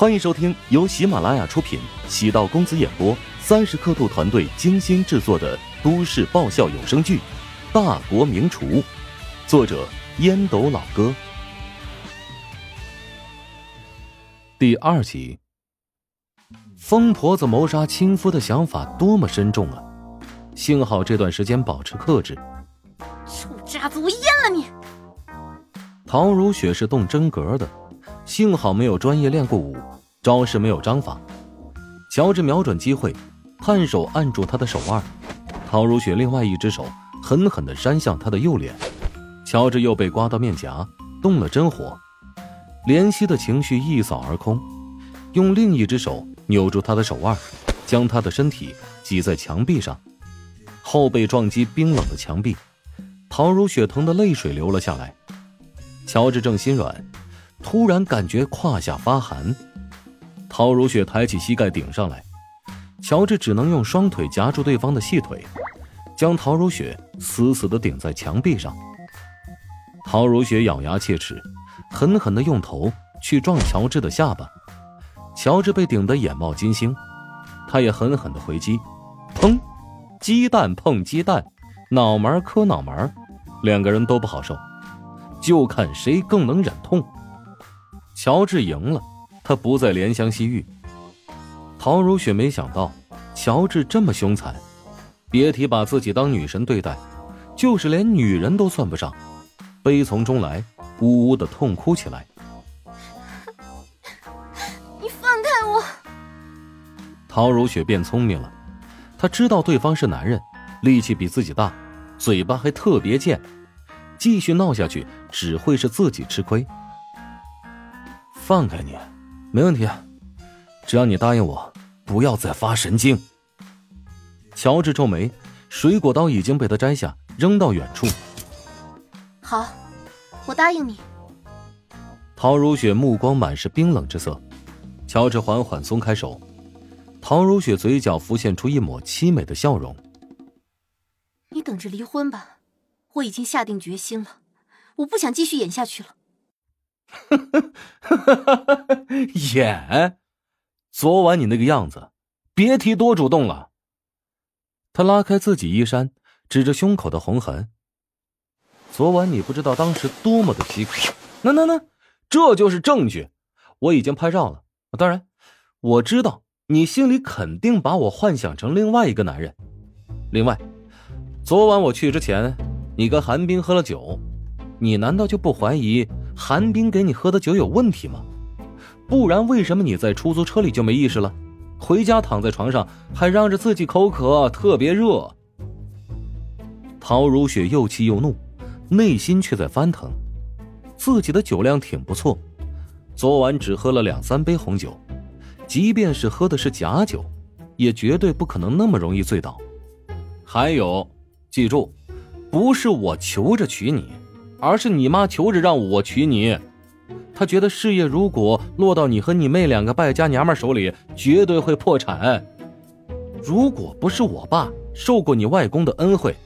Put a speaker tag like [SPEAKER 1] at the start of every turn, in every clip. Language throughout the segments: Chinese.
[SPEAKER 1] 欢迎收听由喜马拉雅出品、喜道公子演播、三十刻度团队精心制作的都市爆笑有声剧《大国名厨》，作者烟斗老哥。第二集，疯婆子谋杀亲夫的想法多么深重啊！幸好这段时间保持克制。
[SPEAKER 2] 臭渣子，我阉了你！
[SPEAKER 1] 陶如雪是动真格的。幸好没有专业练过武，招式没有章法。乔治瞄准机会，探手按住他的手腕，陶如雪另外一只手狠狠地扇向他的右脸。乔治又被刮到面颊，动了真火。怜惜的情绪一扫而空，用另一只手扭住他的手腕，将他的身体挤在墙壁上，后背撞击冰冷的墙壁，陶如雪疼得泪水流了下来。乔治正心软。突然感觉胯下发寒，陶如雪抬起膝盖顶上来，乔治只能用双腿夹住对方的细腿，将陶如雪死死的顶在墙壁上。陶如雪咬牙切齿，狠狠的用头去撞乔治的下巴，乔治被顶得眼冒金星，他也狠狠的回击，砰，鸡蛋碰鸡蛋，脑门磕脑门，两个人都不好受，就看谁更能忍痛。乔治赢了，他不再怜香惜玉。陶如雪没想到乔治这么凶残，别提把自己当女神对待，就是连女人都算不上。悲从中来，呜呜的痛哭起来。
[SPEAKER 2] 你放开我！
[SPEAKER 1] 陶如雪变聪明了，她知道对方是男人，力气比自己大，嘴巴还特别贱，继续闹下去只会是自己吃亏。放开你，没问题。只要你答应我，不要再发神经。乔治皱眉，水果刀已经被他摘下，扔到远处。
[SPEAKER 2] 好，我答应你。
[SPEAKER 1] 陶如雪目光满是冰冷之色。乔治缓缓松开手，陶如雪嘴角浮现出一抹凄美的笑容。
[SPEAKER 2] 你等着离婚吧，我已经下定决心了，我不想继续演下去了。
[SPEAKER 1] 演，昨晚你那个样子，别提多主动了。他拉开自己衣衫，指着胸口的红痕。昨晚你不知道当时多么的饥渴。那那那，这就是证据，我已经拍照了。当然，我知道你心里肯定把我幻想成另外一个男人。另外，昨晚我去之前，你跟韩冰喝了酒，你难道就不怀疑？韩冰给你喝的酒有问题吗？不然为什么你在出租车里就没意识了？回家躺在床上还嚷着自己口渴，特别热。陶如雪又气又怒，内心却在翻腾。自己的酒量挺不错，昨晚只喝了两三杯红酒，即便是喝的是假酒，也绝对不可能那么容易醉倒。还有，记住，不是我求着娶你。而是你妈求着让我娶你，她觉得事业如果落到你和你妹两个败家娘们手里，绝对会破产。如果不是我爸受过你外公的恩惠，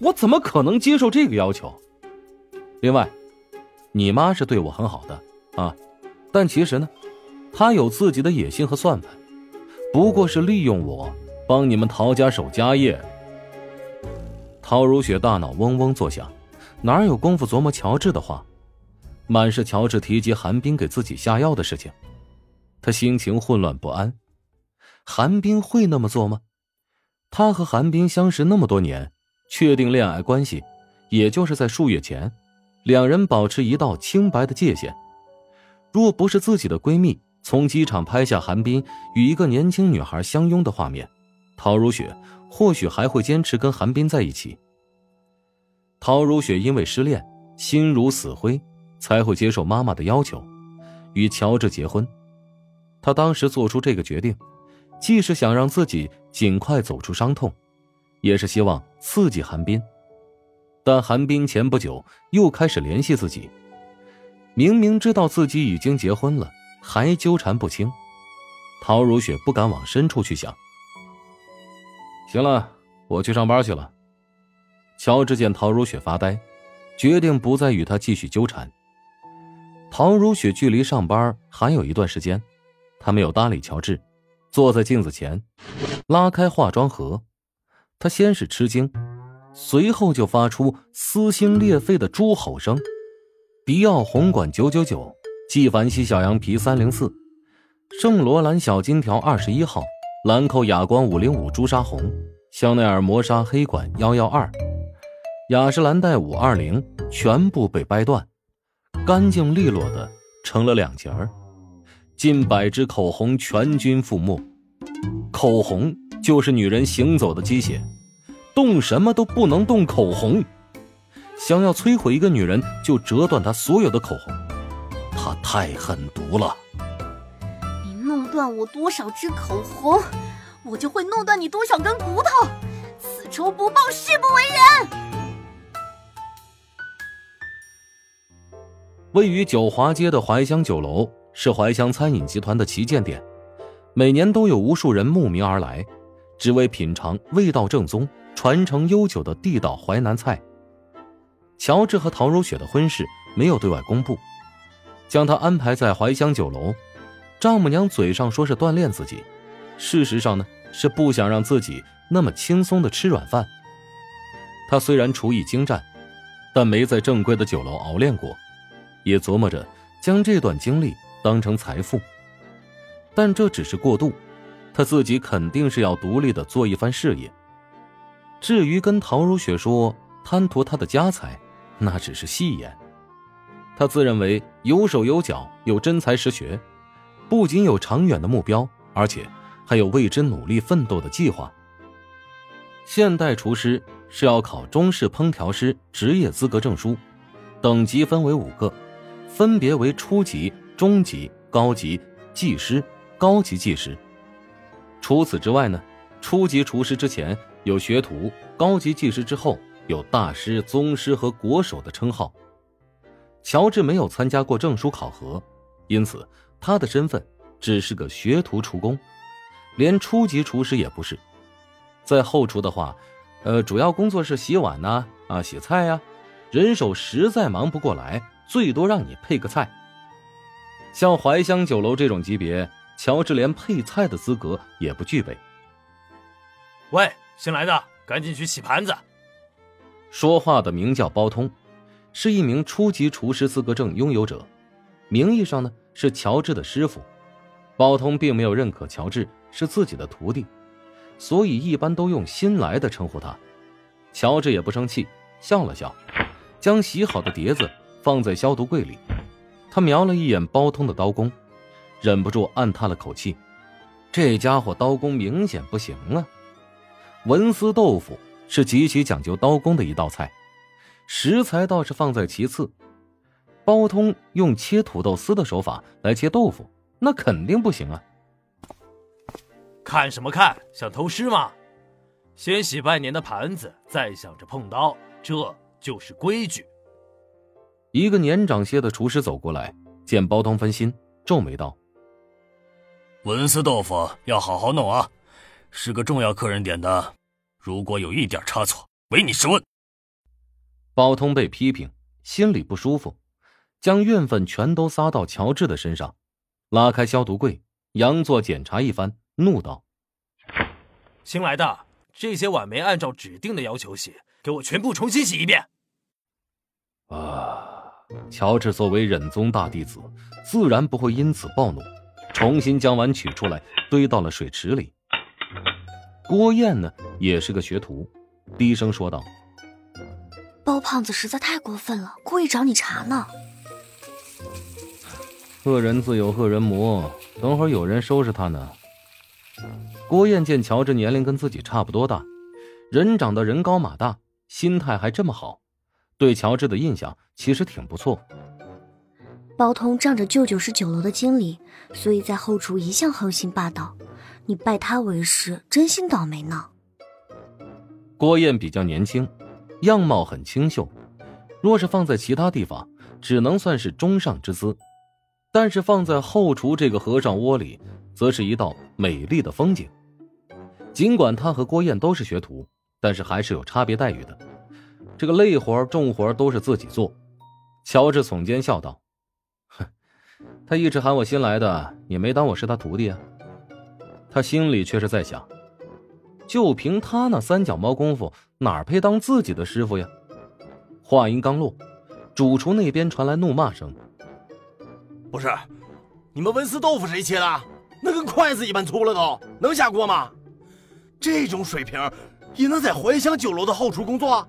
[SPEAKER 1] 我怎么可能接受这个要求？另外，你妈是对我很好的啊，但其实呢，她有自己的野心和算盘，不过是利用我帮你们陶家守家业。陶如雪大脑嗡嗡作响。哪有功夫琢磨乔治的话？满是乔治提及韩冰给自己下药的事情，他心情混乱不安。韩冰会那么做吗？他和韩冰相识那么多年，确定恋爱关系，也就是在数月前，两人保持一道清白的界限。若不是自己的闺蜜从机场拍下韩冰与一个年轻女孩相拥的画面，陶如雪或许还会坚持跟韩冰在一起。陶如雪因为失恋，心如死灰，才会接受妈妈的要求，与乔治结婚。她当时做出这个决定，既是想让自己尽快走出伤痛，也是希望刺激韩冰。但韩冰前不久又开始联系自己，明明知道自己已经结婚了，还纠缠不清。陶如雪不敢往深处去想。行了，我去上班去了。乔治见陶如雪发呆，决定不再与她继续纠缠。陶如雪距离上班还有一段时间，他没有搭理乔治，坐在镜子前，拉开化妆盒。他先是吃惊，随后就发出撕心裂肺的猪吼声：“迪奥红管九九九，纪梵希小羊皮三零四，圣罗兰小金条二十一号，兰蔻哑光五零五朱砂红，香奈儿磨砂黑管幺幺二，雅诗兰黛五二零，全部被掰断，干净利落的成了两截儿。近百支口红全军覆没，口红就是女人行走的机械。”动什么都不能动口红，想要摧毁一个女人，就折断她所有的口红。她太狠毒了。
[SPEAKER 2] 你弄断我多少支口红，我就会弄断你多少根骨头。此仇不报，誓不为人。
[SPEAKER 1] 位于九华街的怀香酒楼是怀乡餐饮集团的旗舰店，每年都有无数人慕名而来，只为品尝味道正宗。传承悠久的地道淮南菜。乔治和陶如雪的婚事没有对外公布，将他安排在怀香酒楼。丈母娘嘴上说是锻炼自己，事实上呢是不想让自己那么轻松的吃软饭。他虽然厨艺精湛，但没在正规的酒楼熬练过，也琢磨着将这段经历当成财富。但这只是过渡，他自己肯定是要独立的做一番事业。至于跟陶如雪说贪图他的家财，那只是戏言。他自认为有手有脚，有真才实学，不仅有长远的目标，而且还有为之努力奋斗的计划。现代厨师是要考中式烹调师职业资格证书，等级分为五个，分别为初级、中级、高级、技师、高级技师。除此之外呢，初级厨师之前。有学徒、高级技师之后，有大师、宗师和国手的称号。乔治没有参加过证书考核，因此他的身份只是个学徒厨工，连初级厨师也不是。在后厨的话，呃，主要工作是洗碗呐，啊，洗菜呀，人手实在忙不过来，最多让你配个菜。像怀香酒楼这种级别，乔治连配菜的资格也不具备。
[SPEAKER 3] 喂。新来的，赶紧去洗盘子。
[SPEAKER 1] 说话的名叫包通，是一名初级厨师资格证拥有者，名义上呢是乔治的师傅。包通并没有认可乔治是自己的徒弟，所以一般都用“新来的”称呼他。乔治也不生气，笑了笑，将洗好的碟子放在消毒柜里。他瞄了一眼包通的刀工，忍不住暗叹了口气：这家伙刀工明显不行啊。文思豆腐是极其讲究刀工的一道菜，食材倒是放在其次。包通用切土豆丝的手法来切豆腐，那肯定不行啊！
[SPEAKER 3] 看什么看？想偷师吗？先洗拜年的盘子，再想着碰刀，这就是规矩。
[SPEAKER 1] 一个年长些的厨师走过来，见包通分心，皱眉道：“
[SPEAKER 4] 文思豆腐要好好弄啊！”是个重要客人点的，如果有一点差错，唯你是问。
[SPEAKER 1] 包通被批评，心里不舒服，将怨愤全都撒到乔治的身上，拉开消毒柜，佯作检查一番，怒道：“
[SPEAKER 3] 新来的，这些碗没按照指定的要求洗，给我全部重新洗一遍。”
[SPEAKER 1] 啊，乔治作为忍宗大弟子，自然不会因此暴怒，重新将碗取出来，堆到了水池里。郭燕呢，也是个学徒，低声说道：“
[SPEAKER 2] 包胖子实在太过分了，故意找你茬呢。”
[SPEAKER 1] 恶人自有恶人磨，等会儿有人收拾他呢。郭燕见乔治年龄跟自己差不多大，人长得人高马大，心态还这么好，对乔治的印象其实挺不错。
[SPEAKER 5] 包通仗着舅舅是酒楼的经理，所以在后厨一向横行霸道。你拜他为师，真心倒霉呢。
[SPEAKER 1] 郭燕比较年轻，样貌很清秀，若是放在其他地方，只能算是中上之姿；但是放在后厨这个和尚窝里，则是一道美丽的风景。尽管他和郭燕都是学徒，但是还是有差别待遇的。这个累活重活都是自己做。乔治耸肩笑道：“哼，他一直喊我新来的，也没当我是他徒弟啊。他心里却是在想：就凭他那三脚猫功夫，哪配当自己的师傅呀？话音刚落，主厨那边传来怒骂声：“
[SPEAKER 6] 不是，你们文思豆腐谁切的？那跟筷子一般粗了都，能下锅吗？这种水平，也能在怀香酒楼的后厨工作？”